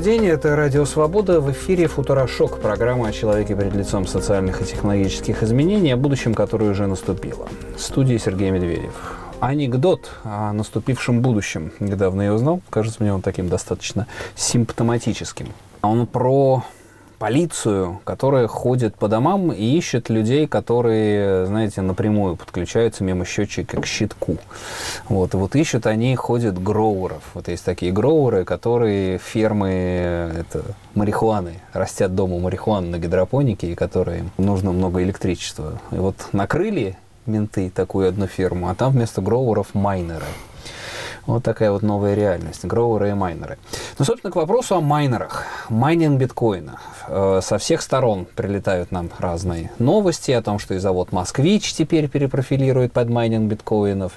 Добрый день, это Радио Свобода. В эфире Футурошок, программа о человеке перед лицом социальных и технологических изменений, о будущем, которое уже наступило. В студии Сергей Медведев. Анекдот о наступившем будущем. Недавно я узнал, кажется мне он таким достаточно симптоматическим. Он про полицию, которая ходит по домам и ищет людей, которые, знаете, напрямую подключаются мимо счетчика к щитку. Вот, и вот ищут они, ходят гроуеров. Вот есть такие гроуеры, которые фермы это, марихуаны, растят дома марихуану на гидропонике, и которые нужно много электричества. И вот накрыли менты такую одну ферму, а там вместо гроуеров майнеры. Вот такая вот новая реальность. Гроуеры и майнеры. Ну, собственно, к вопросу о майнерах. Майнинг биткоина. Э, со всех сторон прилетают нам разные новости о том, что и завод «Москвич» теперь перепрофилирует под майнинг биткоинов.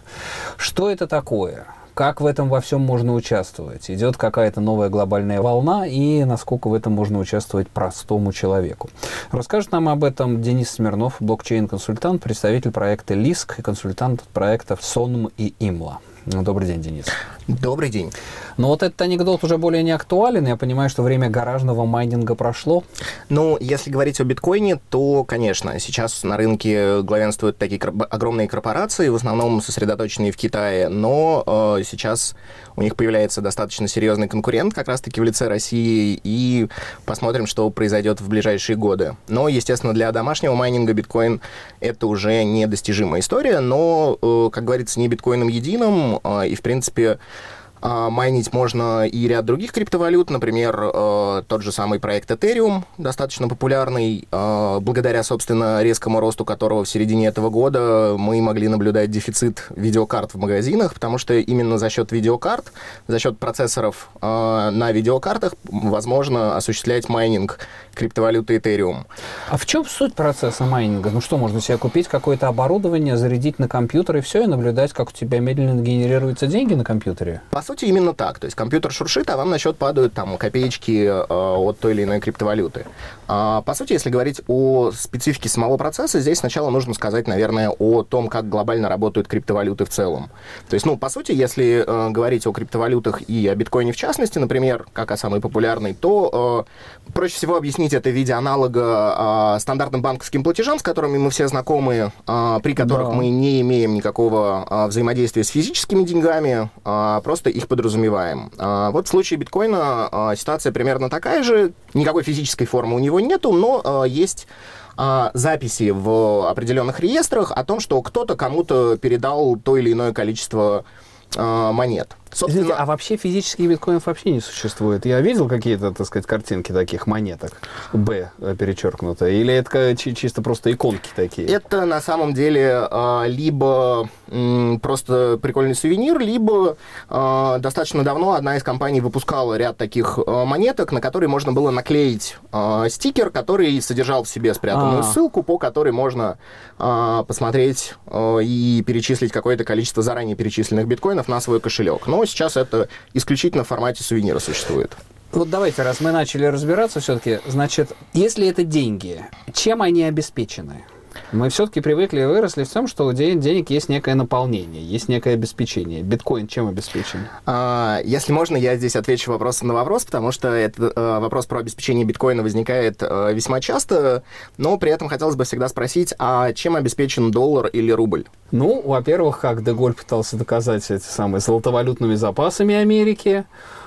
Что это такое? Как в этом во всем можно участвовать? Идет какая-то новая глобальная волна, и насколько в этом можно участвовать простому человеку? Расскажет нам об этом Денис Смирнов, блокчейн-консультант, представитель проекта ЛИСК и консультант проектов СОНМ и ИМЛА. Добрый день, Денис. Добрый день. Но вот этот анекдот уже более не актуален. Я понимаю, что время гаражного майнинга прошло. Ну, если говорить о биткоине, то, конечно, сейчас на рынке главенствуют такие огромные корпорации, в основном сосредоточенные в Китае, но э, сейчас у них появляется достаточно серьезный конкурент, как раз-таки в лице России, и посмотрим, что произойдет в ближайшие годы. Но, естественно, для домашнего майнинга биткоин это уже недостижимая история, но, э, как говорится, не биткоином единым, э, и, в принципе, а, майнить можно и ряд других криптовалют, например, э, тот же самый проект Ethereum, достаточно популярный, э, благодаря, собственно, резкому росту которого в середине этого года мы могли наблюдать дефицит видеокарт в магазинах, потому что именно за счет видеокарт, за счет процессоров э, на видеокартах возможно осуществлять майнинг криптовалюты Ethereum. А в чем суть процесса майнинга? Ну что, можно себе купить какое-то оборудование, зарядить на компьютер и все, и наблюдать, как у тебя медленно генерируются деньги на компьютере? По сути, именно так. То есть компьютер шуршит, а вам на счет падают там копеечки э, от той или иной криптовалюты. А, по сути, если говорить о специфике самого процесса, здесь сначала нужно сказать, наверное, о том, как глобально работают криптовалюты в целом. То есть, ну, по сути, если э, говорить о криптовалютах и о биткоине в частности, например, как о самой популярной, то э, проще всего объяснить это в виде аналога э, стандартным банковским платежам, с которыми мы все знакомы, э, при которых да. мы не имеем никакого э, взаимодействия с физическими деньгами, э, просто их подразумеваем. Э, вот в случае биткоина э, ситуация примерно такая же, никакой физической формы у него нету, но э, есть записи в определенных реестрах о том, что кто-то кому-то передал то или иное количество монет. Собственно... Извините, а вообще физических биткоинов вообще не существует? Я видел какие-то, так сказать, картинки таких монеток, Б перечеркнуто, или это чисто просто иконки такие? Это на самом деле а, либо просто прикольный сувенир, либо а, достаточно давно одна из компаний выпускала ряд таких а, монеток, на которые можно было наклеить стикер, который содержал в себе спрятанную А-а-а. ссылку, по которой можно посмотреть и перечислить какое-то количество заранее перечисленных биткоинов на свой кошелек. Но сейчас это исключительно в формате сувенира существует. Вот давайте, раз мы начали разбираться все-таки, значит, если это деньги, чем они обеспечены? Мы все-таки привыкли и выросли в том, что у денег есть некое наполнение, есть некое обеспечение. Биткоин чем обеспечен? А, если можно, я здесь отвечу вопросом на вопрос, потому что этот а, вопрос про обеспечение биткоина возникает а, весьма часто, но при этом хотелось бы всегда спросить, а чем обеспечен доллар или рубль? Ну, во-первых, как Деголь пытался доказать эти самые золотовалютными запасами Америки,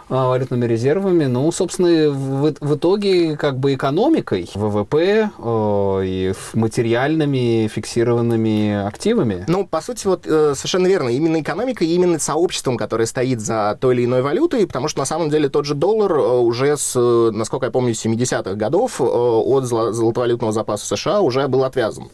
валютными резервами. Ну, собственно, в, в итоге как бы экономикой, ВВП э, и материальными фиксированными активами. Ну, по сути, вот э, совершенно верно. Именно экономикой, именно сообществом, которое стоит за той или иной валютой, потому что на самом деле тот же доллар э, уже с, насколько я помню, 70-х годов от золотовалютного запаса США уже был отвязан.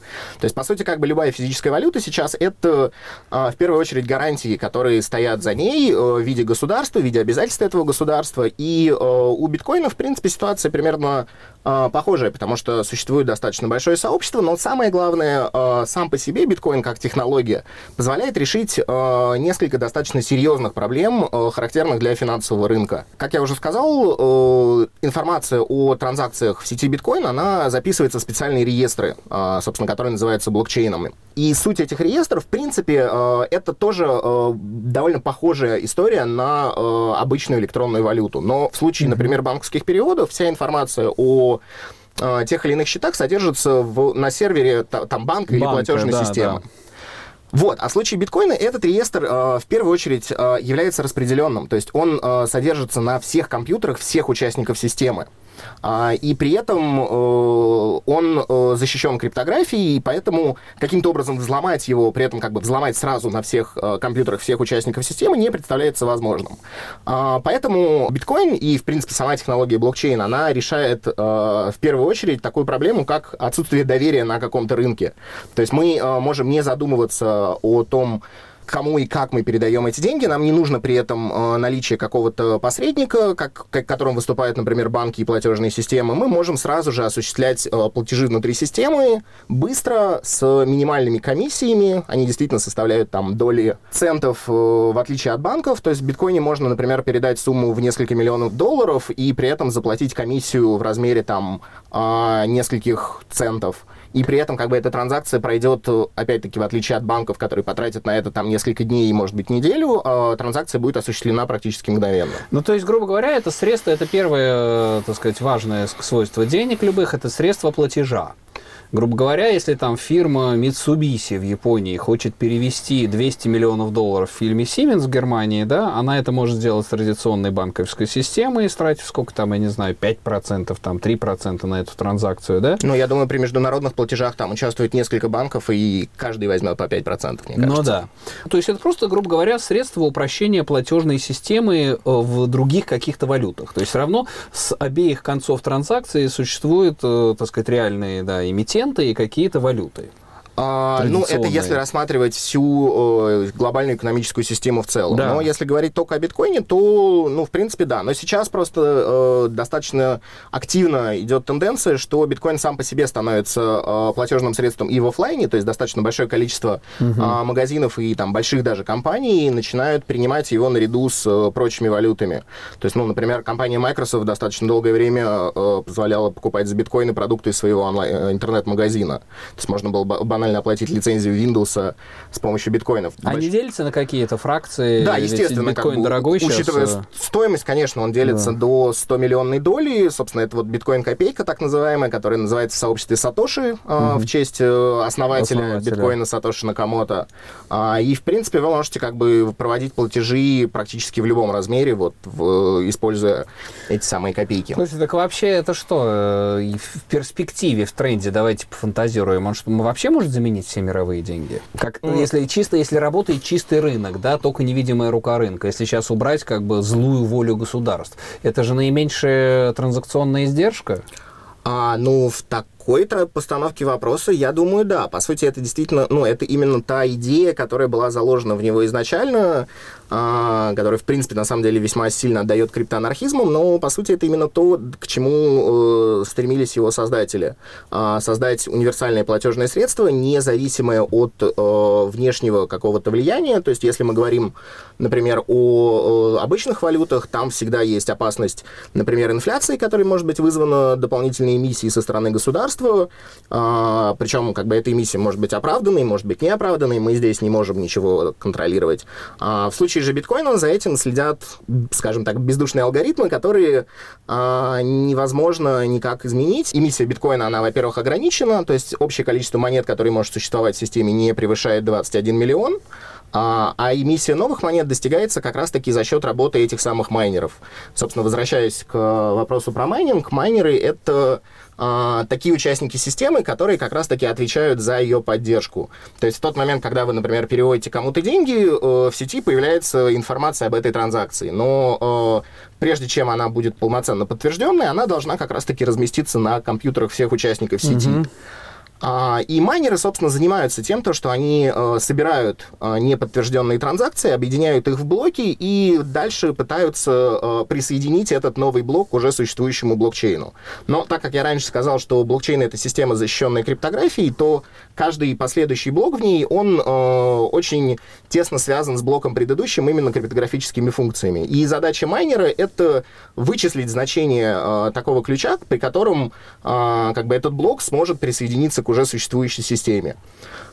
То есть, по сути, как бы любая физическая валюта сейчас это в первую очередь гарантии, которые стоят за ней в виде государства, в виде обязательств этого российского государства. И э, у биткоина, в принципе, ситуация примерно э, похожая, потому что существует достаточно большое сообщество, но самое главное, э, сам по себе биткоин как технология позволяет решить несколько достаточно серьезных проблем, характерных для финансового рынка. Как я уже сказал, информация о транзакциях в сети биткоин, она записывается в специальные реестры, собственно, которые называются блокчейнами. И суть этих реестров, в принципе, это тоже довольно похожая история на обычную электронную электронную валюту. Но в случае, например, банковских переводов, вся информация о э, тех или иных счетах содержится в, на сервере там банка, банка или платежной да, системы. Да. Вот. А в случае биткоина этот реестр э, в первую очередь э, является распределенным. То есть он э, содержится на всех компьютерах всех участников системы. А, и при этом э, он э, защищен криптографией, и поэтому каким-то образом взломать его, при этом как бы взломать сразу на всех э, компьютерах всех участников системы не представляется возможным. А, поэтому биткоин и, в принципе, сама технология блокчейн, она решает в первую очередь такую проблему, как отсутствие доверия на каком-то рынке. То есть мы можем не задумываться о том, кому и как мы передаем эти деньги. Нам не нужно при этом э, наличие какого-то посредника, как, как которым выступают, например, банки и платежные системы. Мы можем сразу же осуществлять э, платежи внутри системы быстро, с минимальными комиссиями. Они действительно составляют там доли центов, э, в отличие от банков. То есть в биткоине можно, например, передать сумму в несколько миллионов долларов и при этом заплатить комиссию в размере там э, нескольких центов и при этом как бы эта транзакция пройдет, опять-таки, в отличие от банков, которые потратят на это там несколько дней и, может быть, неделю, э, транзакция будет осуществлена практически мгновенно. Ну, то есть, грубо говоря, это средство, это первое, э, так сказать, важное свойство денег любых, это средство платежа. Грубо говоря, если там фирма Mitsubishi в Японии хочет перевести 200 миллионов долларов в фильме Siemens в Германии, да, она это может сделать с традиционной банковской системой, истратив сколько там, я не знаю, 5%, там 3% на эту транзакцию, да? Ну, я думаю, при международных платежах там участвует несколько банков, и каждый возьмет по 5%, мне кажется. Ну да. То есть это просто, грубо говоря, средство упрощения платежной системы э, в других каких-то валютах. То есть все равно с обеих концов транзакции существуют, э, так сказать, реальные да, эмитенты, проценты и какие-то валюты. А, ну, это если рассматривать всю э, глобальную экономическую систему в целом. Да. Но если говорить только о биткоине, то, ну, в принципе, да. Но сейчас просто э, достаточно активно идет тенденция, что биткоин сам по себе становится э, платежным средством и в офлайне, то есть достаточно большое количество угу. э, магазинов и там больших даже компаний начинают принимать его наряду с э, прочими валютами. То есть, ну, например, компания Microsoft достаточно долгое время э, позволяла покупать за биткоины продукты из своего онлайн- э, интернет-магазина. То есть можно было банально оплатить лицензию Windows с помощью биткоинов. Они Больш... делятся на какие-то фракции? Да, естественно. биткоин как бы, дорогой Учитывая сейчас... стоимость, конечно, он делится да. до 100 миллионной доли. Собственно, это вот биткоин-копейка, так называемая, которая называется в сообществе Сатоши угу. в честь э, основателя, основателя биткоина Сатоши Накамото. А, и, в принципе, вы можете как бы проводить платежи практически в любом размере, вот, в, используя эти самые копейки. Слушайте, так вообще это что? Э, в перспективе, в тренде, давайте пофантазируем, он что, мы вообще может заменить все мировые деньги? Как, mm. если чисто, если работает чистый рынок, да, только невидимая рука рынка, если сейчас убрать как бы злую волю государств, это же наименьшая транзакционная издержка? А, ну, в такой-то постановке вопроса, я думаю, да. По сути, это действительно, ну, это именно та идея, которая была заложена в него изначально, а, который, в принципе, на самом деле весьма сильно отдает криптоанархизму, но, по сути, это именно то, к чему э, стремились его создатели. А, создать универсальное платежное средство, независимое от э, внешнего какого-то влияния. То есть, если мы говорим, например, о обычных валютах, там всегда есть опасность, например, инфляции, которая может быть вызвана дополнительной эмиссией со стороны государства. А, причем, как бы, эта эмиссия может быть оправданной, может быть неоправданной, мы здесь не можем ничего контролировать. в случае случае же биткоина за этим следят, скажем так, бездушные алгоритмы, которые а, невозможно никак изменить. Эмиссия биткоина, она, во-первых, ограничена, то есть общее количество монет, которые может существовать в системе, не превышает 21 миллион. А, а эмиссия новых монет достигается как раз-таки за счет работы этих самых майнеров. Собственно, возвращаясь к вопросу про майнинг, майнеры — это а, такие участники системы, которые как раз-таки отвечают за ее поддержку. То есть в тот момент, когда вы, например, переводите кому-то деньги, э, в сети появляется информация об этой транзакции. Но э, прежде чем она будет полноценно подтвержденной, она должна как раз-таки разместиться на компьютерах всех участников сети. Mm-hmm. А, и майнеры, собственно, занимаются тем, то, что они э, собирают э, неподтвержденные транзакции, объединяют их в блоки и дальше пытаются э, присоединить этот новый блок к уже существующему блокчейну. Но так как я раньше сказал, что блокчейн — это система, защищенная криптографией, то каждый последующий блок в ней, он очень тесно связан с блоком предыдущим именно криптографическими функциями. И задача майнера — это вычислить значение такого ключа, при котором как бы этот блок сможет присоединиться к уже существующей системе.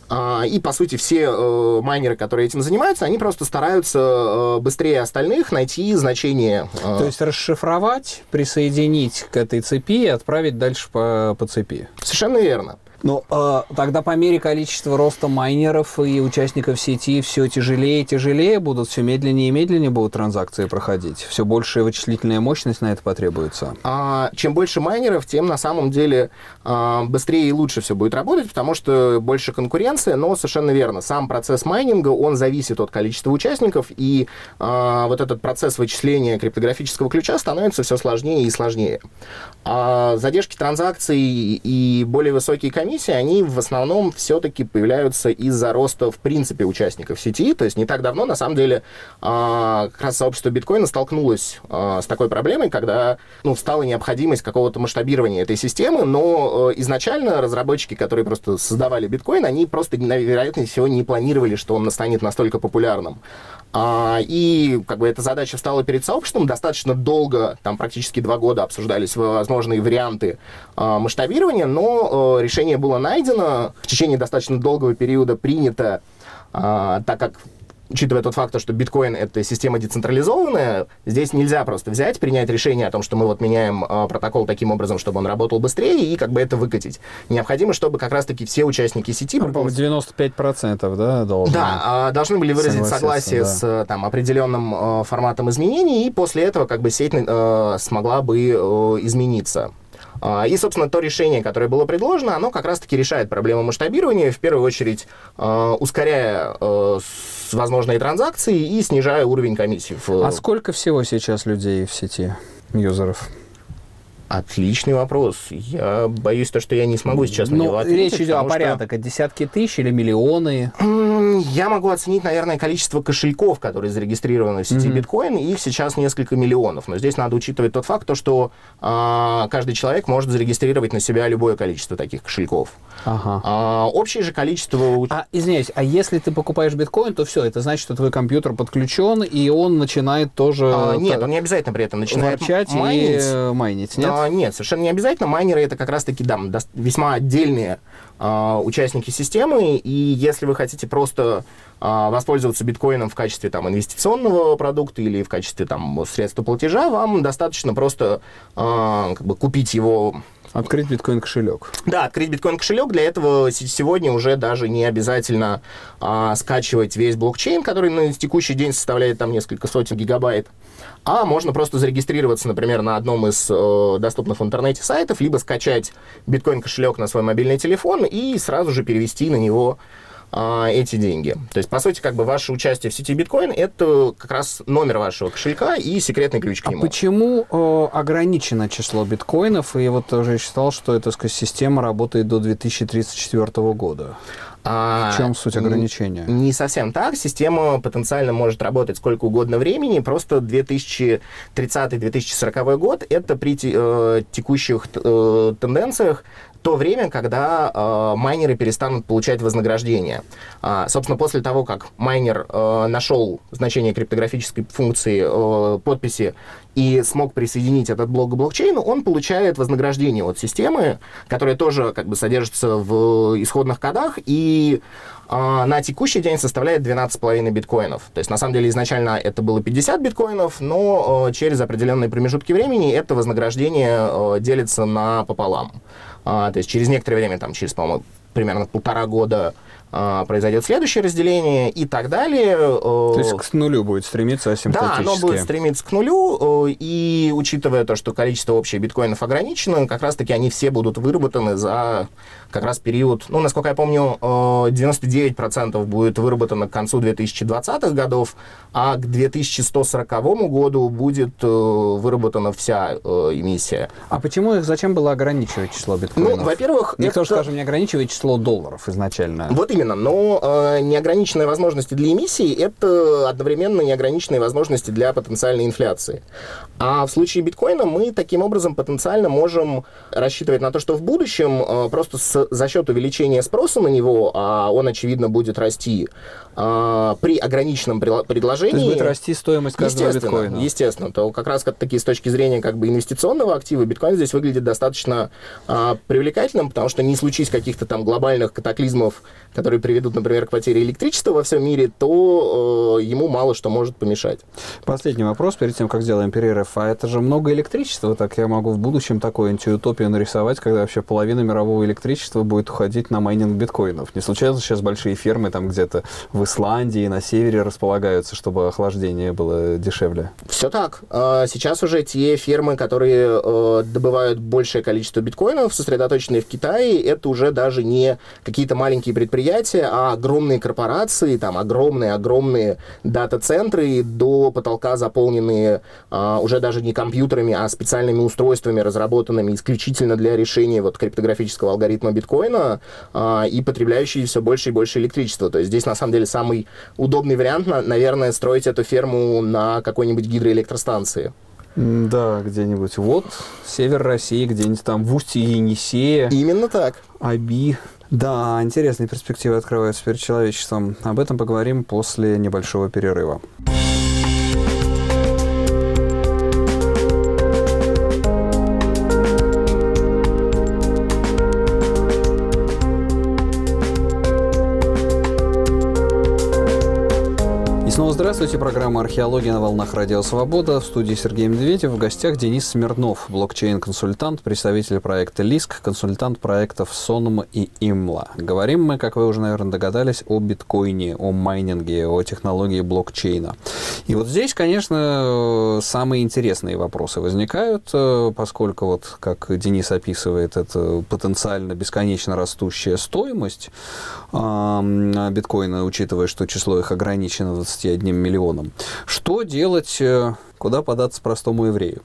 А, и, по сути, все э, майнеры, которые этим занимаются, они просто стараются э, быстрее остальных найти значение. Э... То есть расшифровать, присоединить к этой цепи и отправить дальше по, по цепи. Совершенно верно. Ну, э, тогда по мере количества роста майнеров и участников сети все тяжелее и тяжелее будут, все медленнее и медленнее будут транзакции проходить. Все большая вычислительная мощность на это потребуется. А, чем больше майнеров, тем на самом деле а, быстрее и лучше все будет работать, потому что больше конкуренция, но совершенно верно. Сам процесс майнинга, он зависит от количества участников, и а, вот этот процесс вычисления криптографического ключа становится все сложнее и сложнее. А задержки транзакций и более высокие комиссии комиссии, они в основном все-таки появляются из-за роста, в принципе, участников сети. То есть не так давно, на самом деле, а, как раз сообщество биткоина столкнулось а, с такой проблемой, когда ну, стала необходимость какого-то масштабирования этой системы, но э, изначально разработчики, которые просто создавали биткоин, они просто, вероятнее всего, не планировали, что он станет настолько популярным. А, и как бы эта задача встала перед сообществом. Достаточно долго, там практически два года обсуждались возможные варианты а, масштабирования, но а, решение было найдено. В течение достаточно долгого периода принято, а, так как учитывая тот факт, что биткоин — это система децентрализованная, здесь нельзя просто взять, принять решение о том, что мы вот меняем э, протокол таким образом, чтобы он работал быстрее, и как бы это выкатить. Необходимо, чтобы как раз-таки все участники сети... Ну, по-моему, 95% да, должны... Да, э, должны были выразить согласие да. с там, определенным э, форматом изменений, и после этого как бы сеть э, смогла бы э, измениться. А, и, собственно, то решение, которое было предложено, оно как раз-таки решает проблему масштабирования, в первую очередь а, ускоряя а, возможные транзакции и снижая уровень комиссий. А сколько всего сейчас людей в сети, юзеров? Отличный вопрос. Я боюсь, то, что я не смогу сейчас на ну, него ответить. Речь идет о порядок, что... десятки тысяч или миллионы? Я могу оценить, наверное, количество кошельков, которые зарегистрированы в сети mm-hmm. биткоин, и их сейчас несколько миллионов. Но здесь надо учитывать тот факт, то, что а, каждый человек может зарегистрировать на себя любое количество таких кошельков. Ага. А, общее же количество... А, извиняюсь, а если ты покупаешь биткоин, то все, это значит, что твой компьютер подключен, и он начинает тоже... А, нет, он не обязательно при этом начинает майнить. и майнить, нет? А, нет, совершенно не обязательно. Майнеры это как раз-таки, да, весьма отдельные а, участники системы, и если вы хотите просто а, воспользоваться биткоином в качестве там, инвестиционного продукта или в качестве там, средства платежа, вам достаточно просто а, как бы, купить его Открыть биткоин-кошелек. Да, открыть биткоин-кошелек. Для этого сегодня уже даже не обязательно а, скачивать весь блокчейн, который на текущий день составляет там несколько сотен гигабайт. А можно просто зарегистрироваться, например, на одном из э, доступных в интернете сайтов, либо скачать биткоин-кошелек на свой мобильный телефон и сразу же перевести на него а, эти деньги. То есть, по сути, как бы ваше участие в сети биткоин это как раз номер вашего кошелька и секретный ключ к а нему. А почему э, ограничено число биткоинов? И вот тоже считал, что эта сказать, система работает до 2034 года. А, в чем суть ограничения? Не, не совсем так. Система потенциально может работать сколько угодно времени. Просто 2030-2040 год это при э, текущих э, тенденциях то время, когда э, майнеры перестанут получать вознаграждение. А, собственно, после того, как майнер э, нашел значение криптографической функции э, подписи и смог присоединить этот блок к блокчейну, он получает вознаграждение от системы, которая тоже как бы содержится в исходных кодах и э, на текущий день составляет 12,5 биткоинов. То есть, на самом деле, изначально это было 50 биткоинов, но э, через определенные промежутки времени это вознаграждение э, делится на пополам. А, то есть через некоторое время, там, через, по-моему, примерно полтора года произойдет следующее разделение и так далее. То есть к нулю будет стремиться асимптотически. Да, оно будет стремиться к нулю, и учитывая то, что количество общих биткоинов ограничено, как раз-таки они все будут выработаны за как раз период, ну, насколько я помню, 99% будет выработано к концу 2020-х годов, а к 2140 году будет э, выработана вся э, эмиссия. А почему их зачем было ограничивать число биткоинов? Ну, во-первых... Никто, это... скажем, не ограничивает число долларов изначально. Вот именно, но э, неограниченные возможности для эмиссии — это одновременно неограниченные возможности для потенциальной инфляции. А в случае биткоина мы таким образом потенциально можем рассчитывать на то, что в будущем э, просто с, за счет увеличения спроса на него, а он, очевидно, будет расти, э, при ограниченном предложении... То есть будет расти стоимость каждого естественно, биткоина. Естественно, то как раз как такие с точки зрения как бы инвестиционного актива биткоин здесь выглядит достаточно э, привлекательным, потому что не случись каких-то там глобальных катаклизмов, которые приведут, например, к потере электричества во всем мире, то э, ему мало что может помешать. Последний вопрос перед тем, как сделаем перерыв. А это же много электричества, так я могу в будущем такую антиутопию нарисовать, когда вообще половина мирового электричества будет уходить на майнинг биткоинов. Не случайно сейчас большие фермы там где-то в Исландии, на севере располагаются, чтобы охлаждение было дешевле? Все так. А, сейчас уже те фермы, которые э, добывают большее количество биткоинов, сосредоточенные в Китае, это уже даже не какие-то маленькие предприятия, а огромные корпорации, там огромные-огромные дата-центры, до потолка заполненные а, уже даже не компьютерами, а специальными устройствами, разработанными исключительно для решения вот криптографического алгоритма биткоина а, и потребляющие все больше и больше электричества. То есть здесь на самом деле самый удобный вариант, наверное, строить эту ферму на какой-нибудь гидроэлектростанции. Да, где-нибудь. Вот, север России, где-нибудь там в устье Енисея. Именно так. Аби. Да, интересные перспективы открываются перед человечеством. Об этом поговорим после небольшого перерыва. Здравствуйте, программа «Археология на волнах Радио Свобода». В студии Сергей Медведев. В гостях Денис Смирнов, блокчейн-консультант, представитель проекта ЛИСК, консультант проектов Сонм и Имла. Говорим мы, как вы уже, наверное, догадались, о биткоине, о майнинге, о технологии блокчейна. И вот здесь, конечно, самые интересные вопросы возникают, э, поскольку, вот, как Денис описывает, это потенциально бесконечно растущая стоимость биткоина, учитывая, что число их ограничено 21 миллионом. Что делать, э, куда податься простому еврею?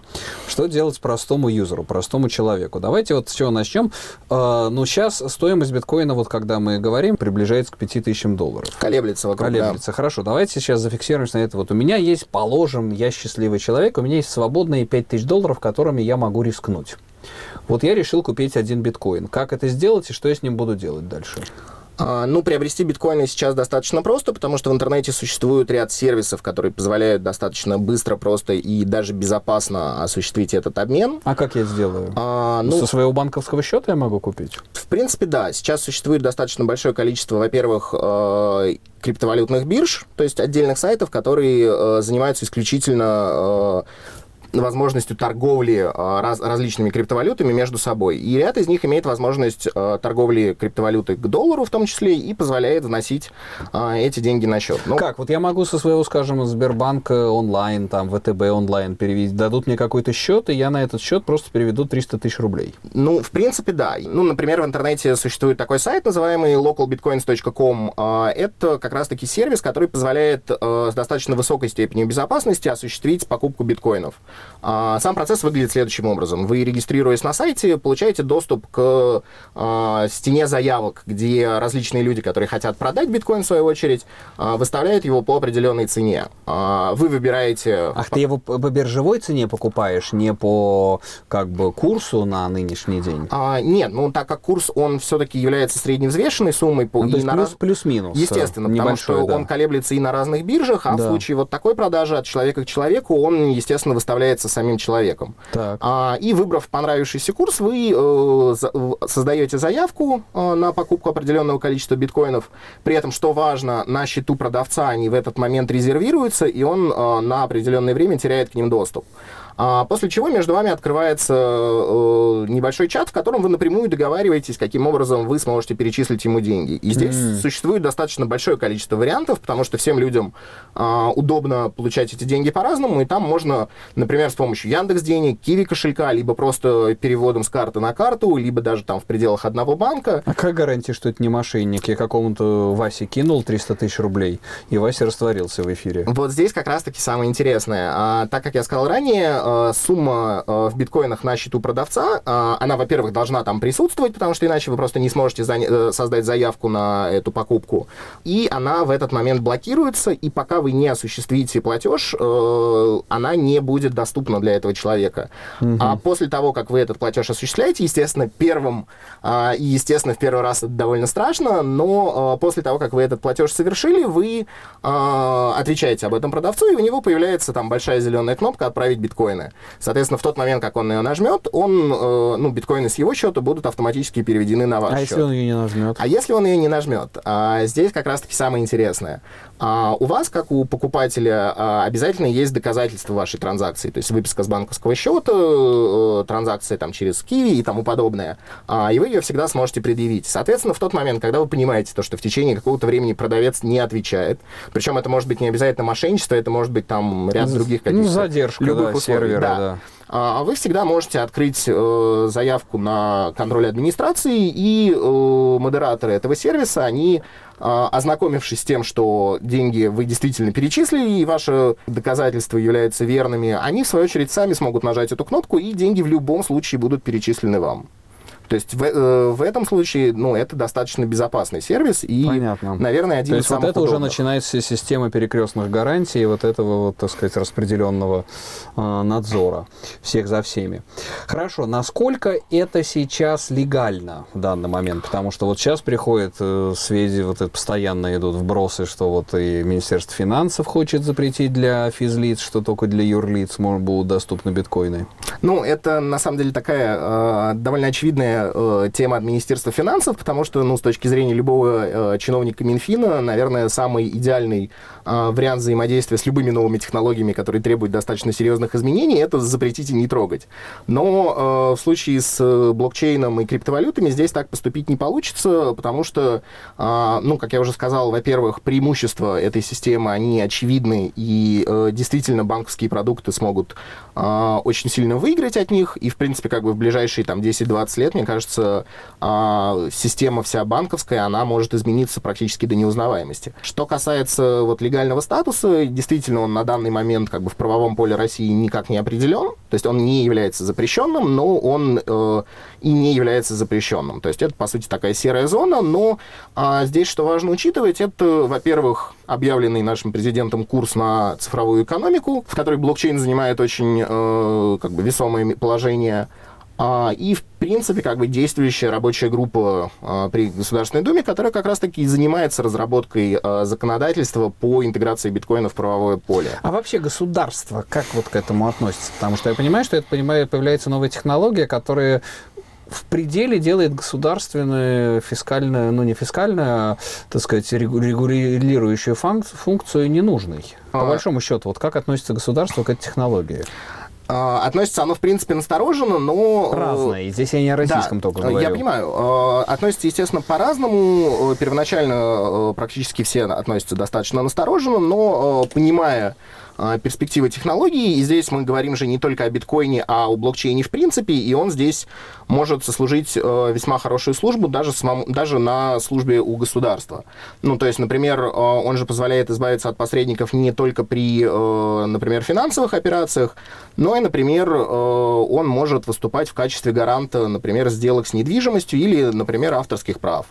Что делать простому юзеру, простому человеку? Давайте вот с чего начнем. Э, ну, сейчас стоимость биткоина, вот когда мы говорим, приближается к 5000 долларов. Колеблется вокруг, Колеблется. Да. Хорошо, давайте сейчас зафиксируемся на это. Вот у меня есть, положим, я счастливый человек, у меня есть свободные 5000 долларов, которыми я могу рискнуть. Вот я решил купить один биткоин. Как это сделать и что я с ним буду делать дальше? А, ну, приобрести биткоины сейчас достаточно просто, потому что в интернете существует ряд сервисов, которые позволяют достаточно быстро, просто и даже безопасно осуществить этот обмен. А как я сделаю? А, ну, Со своего банковского счета я могу купить? В принципе, да. Сейчас существует достаточно большое количество, во-первых, э, криптовалютных бирж, то есть отдельных сайтов, которые э, занимаются исключительно э, возможностью торговли а, раз, различными криптовалютами между собой. И ряд из них имеет возможность а, торговли криптовалютой к доллару в том числе и позволяет вносить а, эти деньги на счет. Ну, как? Вот я могу со своего, скажем, Сбербанка онлайн, там, ВТБ онлайн перевести, дадут мне какой-то счет, и я на этот счет просто переведу 300 тысяч рублей. Ну, в принципе, да. Ну, например, в интернете существует такой сайт, называемый localbitcoins.com. Это как раз-таки сервис, который позволяет с достаточно высокой степенью безопасности осуществить покупку биткоинов. А, сам процесс выглядит следующим образом. Вы, регистрируясь на сайте, получаете доступ к а, стене заявок, где различные люди, которые хотят продать биткоин в свою очередь, а, выставляют его по определенной цене. Вы выбираете... Ах, ты его по биржевой цене покупаешь, не по как бы курсу на нынешний день? А, нет, ну так как курс, он все-таки является средневзвешенной суммой. Ну, то есть плюс, раз... плюс-минус. Естественно, потому что да. он колеблется и на разных биржах, а да. в случае вот такой продажи от человека к человеку, он, естественно, выставляет является самим человеком. Так. А, и выбрав понравившийся курс, вы э, создаете заявку э, на покупку определенного количества биткоинов. При этом, что важно, на счету продавца они в этот момент резервируются, и он э, на определенное время теряет к ним доступ. А после чего между вами открывается э, небольшой чат, в котором вы напрямую договариваетесь, каким образом вы сможете перечислить ему деньги. И здесь mm. существует достаточно большое количество вариантов, потому что всем людям э, удобно получать эти деньги по-разному, и там можно, например, с помощью Яндекс денег, Киви кошелька, либо просто переводом с карты на карту, либо даже там в пределах одного банка. А как гарантия, что это не мошенник? Я какому-то Васе кинул 300 тысяч рублей, и Вася растворился в эфире. Вот здесь как раз-таки самое интересное. А, так как я сказал ранее, Э, сумма э, в биткоинах на счету продавца, э, она, во-первых, должна там присутствовать, потому что иначе вы просто не сможете создать заявку на эту покупку. И она в этот момент блокируется, и пока вы не осуществите платеж, она не будет доступна для этого человека. Угу. А после того, как вы этот платеж осуществляете, естественно, первым, и, естественно, в первый раз это довольно страшно, но после того, как вы этот платеж совершили, вы отвечаете об этом продавцу, и у него появляется там большая зеленая кнопка «Отправить биткоин». Биткоины. Соответственно, в тот момент, как он ее нажмет, он, э, ну, биткоины с его счета будут автоматически переведены на ваш а счет. если он ее не нажмет? А если он ее не нажмет? А, здесь как раз-таки самое интересное. А, у вас, как у покупателя, а, обязательно есть доказательства вашей транзакции, то есть выписка с банковского счета, э, транзакция там через Киви и тому подобное. А, и вы ее всегда сможете предъявить. Соответственно, в тот момент, когда вы понимаете то, что в течение какого-то времени продавец не отвечает, причем это может быть не обязательно мошенничество, это может быть там ряд других Ну, каких-то задержка, любых да, условий. Сервера, Да. да. А вы всегда можете открыть э, заявку на контроль администрации, и э, модераторы этого сервиса, они, э, ознакомившись с тем, что деньги вы действительно перечислили, и ваши доказательства являются верными, они, в свою очередь, сами смогут нажать эту кнопку, и деньги в любом случае будут перечислены вам. То есть в, э, в этом случае, ну, это достаточно безопасный сервис и, Понятно. наверное, один То из есть вот самых это уже удобных. начинается система перекрестных гарантий, вот этого вот, так сказать, распределенного э, надзора всех за всеми. Хорошо, насколько это сейчас легально в данный момент? Потому что вот сейчас приходят э, сведения, вот это постоянно идут вбросы, что вот и Министерство финансов хочет запретить для физлиц, что только для юрлиц может, будут доступны биткоины. Ну, это на самом деле такая э, довольно очевидная э, тема от Министерства финансов, потому что, ну, с точки зрения любого э, чиновника Минфина, наверное, самый идеальный э, вариант взаимодействия с любыми новыми технологиями, которые требуют достаточно серьезных изменений, это запретить и не трогать. Но в случае с блокчейном и криптовалютами здесь так поступить не получится, потому что, ну, как я уже сказал, во-первых, преимущества этой системы, они очевидны, и действительно банковские продукты смогут очень сильно выиграть от них, и, в принципе, как бы в ближайшие там 10-20 лет, мне кажется, э, система вся банковская, она может измениться практически до неузнаваемости. Что касается вот легального статуса, действительно, он на данный момент как бы в правовом поле России никак не определен, то есть он не является запрещенным, но он э, и не является запрещенным. То есть это, по сути, такая серая зона, но а, здесь, что важно учитывать, это, во-первых, объявленный нашим президентом курс на цифровую экономику, в которой блокчейн занимает очень э, как бы весомое положение, а, и, в принципе, как бы действующая рабочая группа а, при Государственной Думе, которая как раз-таки и занимается разработкой а, законодательства по интеграции биткоина в правовое поле. А вообще государство как вот к этому относится? Потому что я понимаю, что это понимаю, появляется новая технология, которая в пределе делает государственную фискальную, ну не фискальную, а, так сказать, регу- регулирующую функ- функцию ненужной. По А. большому счету, вот как относится государство к этой технологии? А, относится оно, в принципе, настороженно, но... э, Разное. И здесь я не о российском да, только э, говорю. Я понимаю. Э, Относится, естественно, по-разному. Первоначально практически все относятся достаточно настороженно, но понимая перспективы технологий, и здесь мы говорим же не только о биткоине, а о блокчейне в принципе, и он здесь может сослужить э, весьма хорошую службу даже, самому, даже на службе у государства. Ну, то есть, например, э, он же позволяет избавиться от посредников не только при, э, например, финансовых операциях, но и, например, э, он может выступать в качестве гаранта, например, сделок с недвижимостью или, например, авторских прав.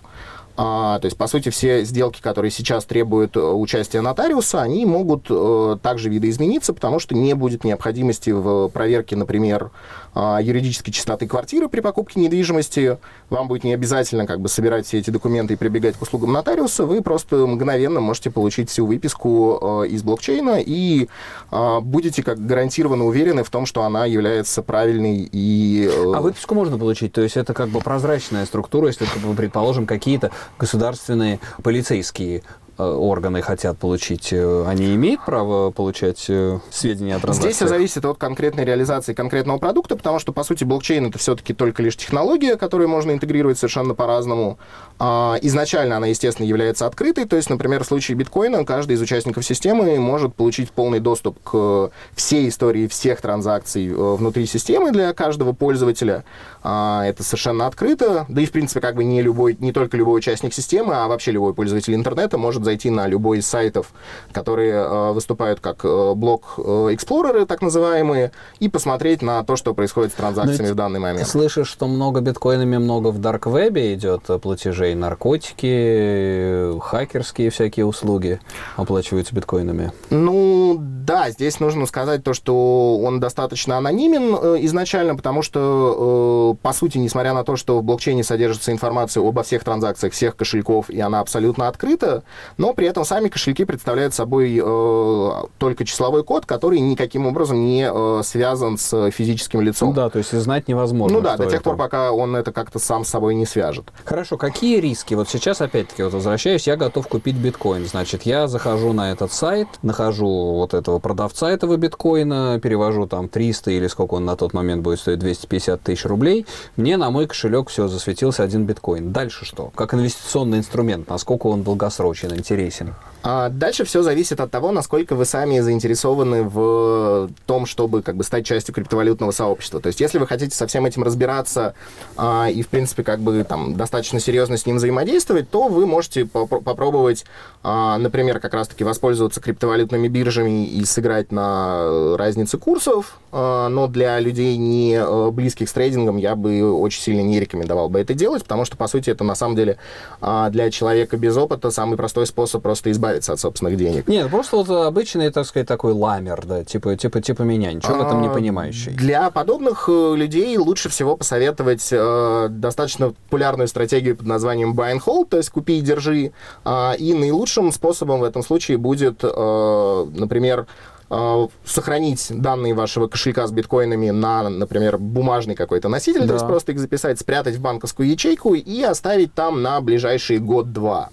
А, то есть, по сути, все сделки, которые сейчас требуют э, участия нотариуса, они могут э, также видоизмениться, потому что не будет необходимости в проверке, например, а, юридической чистоты квартиры при покупке недвижимости. Вам будет не обязательно как бы собирать все эти документы и прибегать к услугам нотариуса. Вы просто мгновенно можете получить всю выписку э, из блокчейна и э, будете как гарантированно уверены в том, что она является правильной и... э, А выписку можно получить? То есть это как бы прозрачная структура, если, предположим, какие-то государственные полицейские органы хотят получить, э, они имеют право получать э, сведения о транзакциях? Здесь зависит от конкретной реализации конкретного продукта, потому что, по сути, блокчейн это все-таки только лишь технология, которую можно интегрировать совершенно по-разному. А, изначально она, естественно, является открытой, то есть, например, в случае биткоина каждый из участников системы может получить полный доступ к всей истории всех транзакций э, внутри системы для каждого пользователя. А, это совершенно открыто, да и, в принципе, как бы не любой, не только любой участник системы, а вообще любой пользователь интернета может зайти на любой из сайтов, которые э, выступают как э, блок-эксплореры, так называемые, и посмотреть на то, что происходит с транзакциями в данный момент. Слышишь, что много биткоинами, много в дарквебе идет э, платежей, наркотики, э, хакерские всякие услуги оплачиваются биткоинами. Ну, да, здесь нужно сказать то, что он достаточно анонимен э, изначально, потому что, э, по сути, несмотря на то, что в блокчейне содержится информация обо всех транзакциях, всех кошельков, и она абсолютно открыта, но при этом сами кошельки представляют собой э, только числовой код, который никаким образом не э, связан с физическим лицом. Да, то есть знать невозможно. Ну да, до тех это. пор, пока он это как-то сам с собой не свяжет. Хорошо, какие риски? Вот сейчас опять-таки вот возвращаюсь, я готов купить биткоин. Значит, я захожу на этот сайт, нахожу вот этого продавца этого биткоина, перевожу там 300 или сколько он на тот момент будет стоить, 250 тысяч рублей. Мне на мой кошелек все засветился один биткоин. Дальше что? Как инвестиционный инструмент, насколько он долгосрочен, интересен? А дальше все зависит от того, насколько вы сами заинтересованы в том, чтобы как бы стать частью криптовалютного сообщества. То есть, если вы хотите со всем этим разбираться а, и, в принципе, как бы там достаточно серьезно с ним взаимодействовать, то вы можете попробовать, а, например, как раз-таки воспользоваться криптовалютными биржами и сыграть на разнице курсов. А, но для людей не а, близких с трейдингом я бы очень сильно не рекомендовал бы это делать, потому что, по сути, это на самом деле а, для человека без опыта самый простой способ просто избавиться избавиться от собственных денег. Нет, просто вот обычный, так сказать, такой ламер, да, типа, типа, типа меня, ничего в этом не а, понимающий. Для подобных э, людей лучше всего посоветовать э, достаточно популярную стратегию под названием buy and hold, то есть купи и держи. Э, и наилучшим способом в этом случае будет, э, например, э, сохранить данные вашего кошелька с биткоинами на, например, бумажный какой-то носитель, да. то есть просто их записать, спрятать в банковскую ячейку и оставить там на ближайший год-два.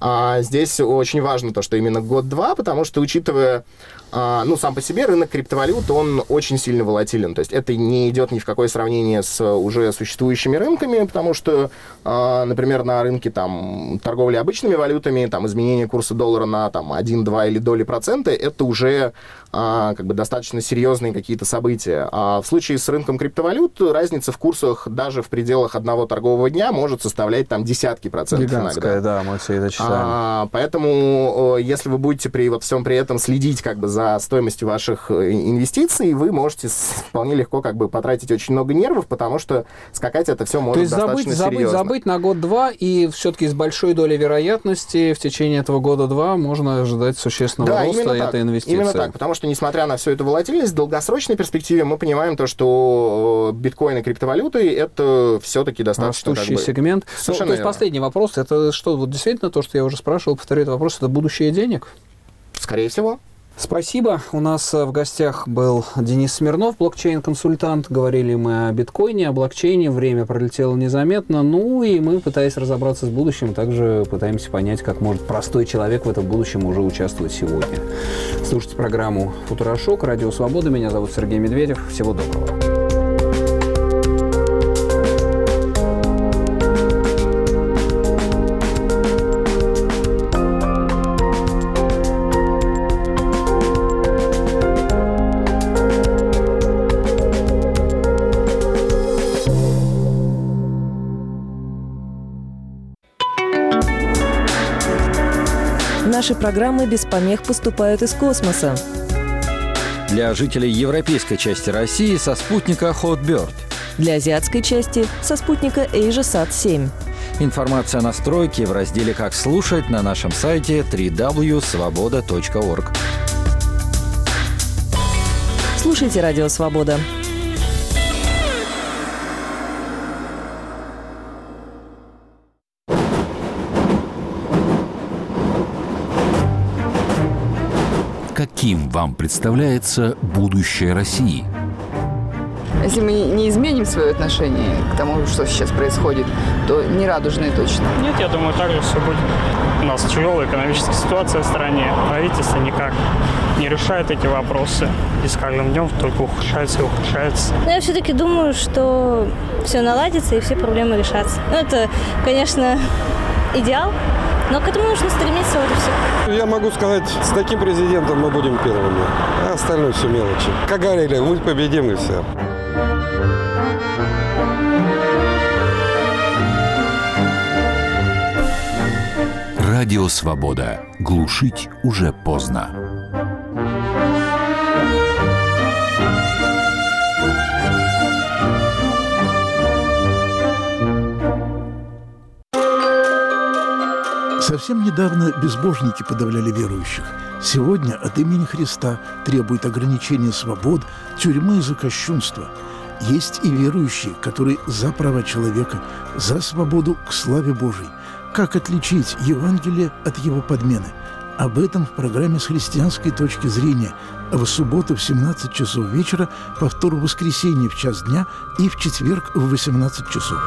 А здесь очень важно то, что именно год-два, потому что, учитывая а, ну, сам по себе рынок криптовалют, он очень сильно волатилен. То есть это не идет ни в какое сравнение с уже существующими рынками, потому что, а, например, на рынке там торговли обычными валютами, там изменение курса доллара на там 1, 2 или доли процента, это уже а, как бы достаточно серьезные какие-то события. А в случае с рынком криптовалют разница в курсах даже в пределах одного торгового дня может составлять там десятки процентов Гигантская, иногда. да, мы все это читаем. А, поэтому, если вы будете при во всем при этом следить как бы за стоимостью ваших э, инвестиций, вы можете вполне легко как бы потратить очень много нервов, потому что скакать это все может То есть достаточно забыть, серьезно. забыть, забыть на год-два, и все-таки с большой долей вероятности в течение этого года-два можно ожидать существенного да, роста именно этой инвестиции. Именно так, потому что, несмотря на всю эту волатильность, в долгосрочной перспективе мы понимаем то, что биткоин и криптовалюты — это все-таки достаточно... Растущий как бы... сегмент. Ну, то есть последний вопрос, это что, вот действительно то, что я уже спрашивал, повторю этот вопрос, это будущее денег? Скорее всего. Спасибо. У нас э, в гостях был Денис Смирнов, блокчейн-консультант. Говорили мы о биткоине, о блокчейне. Время пролетело незаметно. Ну и мы, пытаясь разобраться с будущим, также пытаемся понять, как может простой человек в этом будущем уже участвовать сегодня. Слушайте программу «Футурошок», «Радио Свобода». Меня зовут Сергей Медведев. Всего доброго. Наши программы без помех поступают из космоса. Для жителей европейской части России со спутника Hotbird. Для азиатской части со спутника AsiaSat-7. Информация о настройке в разделе «Как слушать» на нашем сайте www.svoboda.org. Слушайте «Радио Свобода». Каким вам представляется будущее России? Если мы не изменим свое отношение к тому, что сейчас происходит, то не радужные точно. Нет, я думаю, так же все будет. У нас тяжелая экономическая ситуация в стране. Правительство никак не решает эти вопросы. И с каждым днем только ухудшается и ухудшается. Но я все-таки думаю, что все наладится и все проблемы решатся. Ну, это, конечно, идеал, но к этому нужно стремиться вот и все. Я могу сказать, с таким президентом мы будем первыми, а остальное все мелочи. Как говорили, мы победим и все. Радио «Свобода». Глушить уже поздно. Совсем недавно безбожники подавляли верующих. Сегодня от имени Христа требует ограничения свобод, тюрьмы за кощунство. Есть и верующие, которые за права человека, за свободу к славе Божией. Как отличить Евангелие от его подмены? Об этом в программе «С христианской точки зрения» в субботу в 17 часов вечера, повтор в воскресенье в час дня и в четверг в 18 часов.